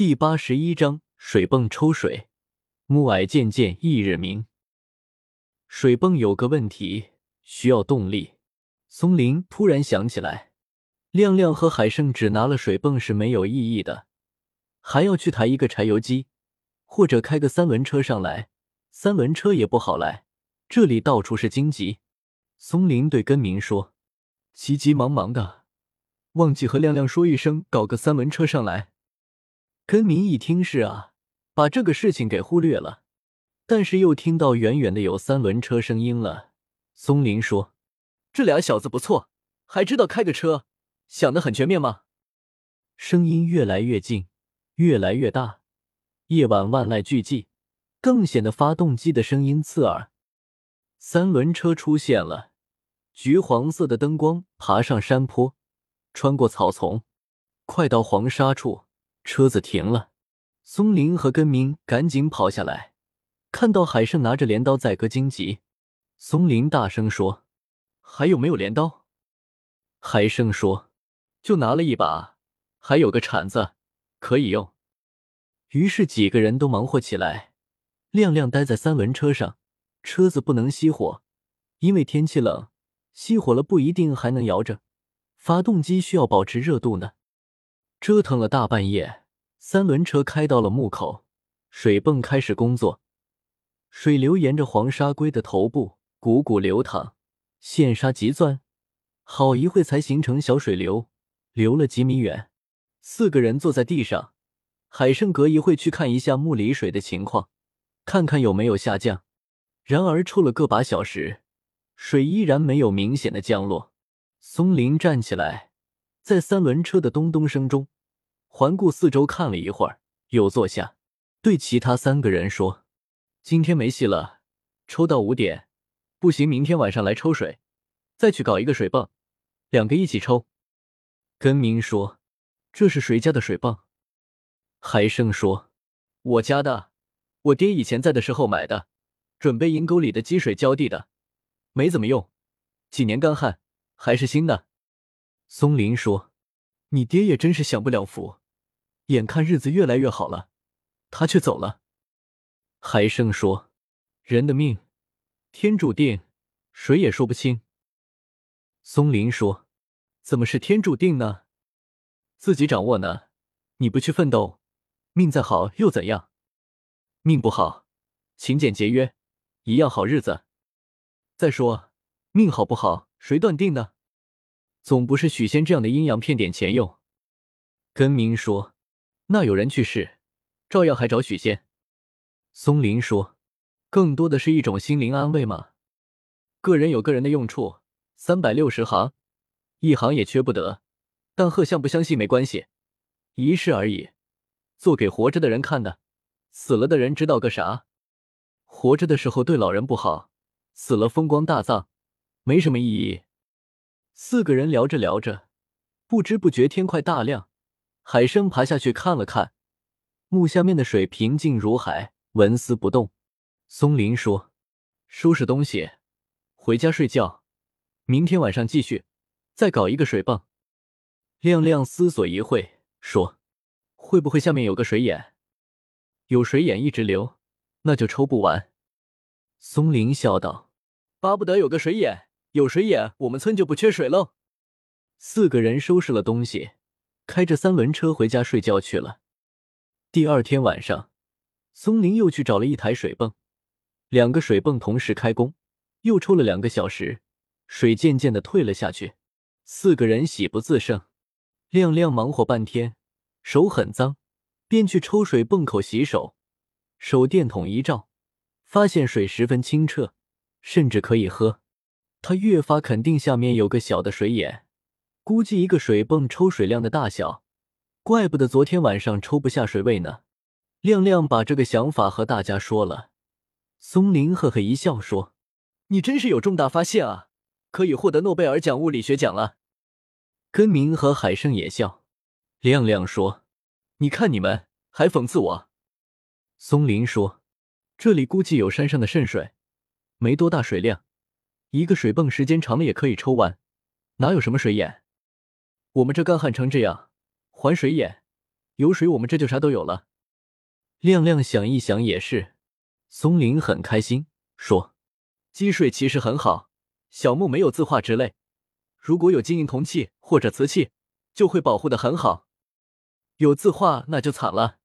第八十一章水泵抽水。暮霭渐渐，翌日明。水泵有个问题，需要动力。松林突然想起来，亮亮和海胜只拿了水泵是没有意义的，还要去抬一个柴油机，或者开个三轮车上来。三轮车也不好来，这里到处是荆棘。松林对根明说：“急急忙忙的，忘记和亮亮说一声，搞个三轮车上来。”根明一听是啊，把这个事情给忽略了。但是又听到远远的有三轮车声音了。松林说：“这俩小子不错，还知道开个车，想得很全面吗？”声音越来越近，越来越大。夜晚万籁俱寂。更显得发动机的声音刺耳。三轮车出现了，橘黄色的灯光爬上山坡，穿过草丛，快到黄沙处，车子停了。松林和根明赶紧跑下来，看到海胜拿着镰刀在割荆棘。松林大声说：“还有没有镰刀？”海胜说：“就拿了一把，还有个铲子，可以用。”于是几个人都忙活起来。亮亮待在三轮车上，车子不能熄火，因为天气冷，熄火了不一定还能摇着。发动机需要保持热度呢。折腾了大半夜，三轮车开到了墓口，水泵开始工作，水流沿着黄沙龟的头部汩汩流淌，陷沙急钻，好一会才形成小水流，流了几米远。四个人坐在地上，海胜隔一会去看一下墓里水的情况。看看有没有下降，然而抽了个把小时，水依然没有明显的降落。松林站起来，在三轮车的咚咚声中，环顾四周看了一会儿，又坐下，对其他三个人说：“今天没戏了，抽到五点，不行，明天晚上来抽水，再去搞一个水泵，两个一起抽。”根明说：“这是谁家的水泵？”海生说：“我家的。”我爹以前在的时候买的，准备阴沟里的积水浇地的，没怎么用，几年干旱还是新的。松林说：“你爹也真是享不了福，眼看日子越来越好了，他却走了。”海生说：“人的命，天注定，谁也说不清。”松林说：“怎么是天注定呢？自己掌握呢？你不去奋斗，命再好又怎样？”命不好，勤俭节约，一样好日子。再说，命好不好，谁断定呢？总不是许仙这样的阴阳骗点钱用。根明说：“那有人去世，照样还找许仙。”松林说：“更多的是一种心灵安慰嘛。个人有个人的用处，三百六十行，一行也缺不得。但贺相不相信没关系，一事而已，做给活着的人看的。”死了的人知道个啥？活着的时候对老人不好，死了风光大葬，没什么意义。四个人聊着聊着，不知不觉天快大亮。海生爬下去看了看，墓下面的水平静如海，纹丝不动。松林说：“收拾东西，回家睡觉，明天晚上继续，再搞一个水泵。”亮亮思索一会，说：“会不会下面有个水眼？”有水眼一直流，那就抽不完。松林笑道：“巴不得有个水眼，有水眼，我们村就不缺水喽。”四个人收拾了东西，开着三轮车回家睡觉去了。第二天晚上，松林又去找了一台水泵，两个水泵同时开工，又抽了两个小时，水渐渐的退了下去。四个人喜不自胜，亮亮忙活半天，手很脏。便去抽水泵口洗手，手电筒一照，发现水十分清澈，甚至可以喝。他越发肯定下面有个小的水眼，估计一个水泵抽水量的大小，怪不得昨天晚上抽不下水位呢。亮亮把这个想法和大家说了，松林呵呵一笑说：“你真是有重大发现啊，可以获得诺贝尔奖物理学奖了。”根明和海胜也笑。亮亮说。你看，你们还讽刺我。松林说：“这里估计有山上的渗水，没多大水量，一个水泵时间长了也可以抽完，哪有什么水眼？我们这干旱成这样，还水眼，有水我们这就啥都有了。亮亮想一想也是，松林很开心，说：“积水其实很好，小木没有字画之类，如果有金银铜器或者瓷器，就会保护的很好。有字画那就惨了，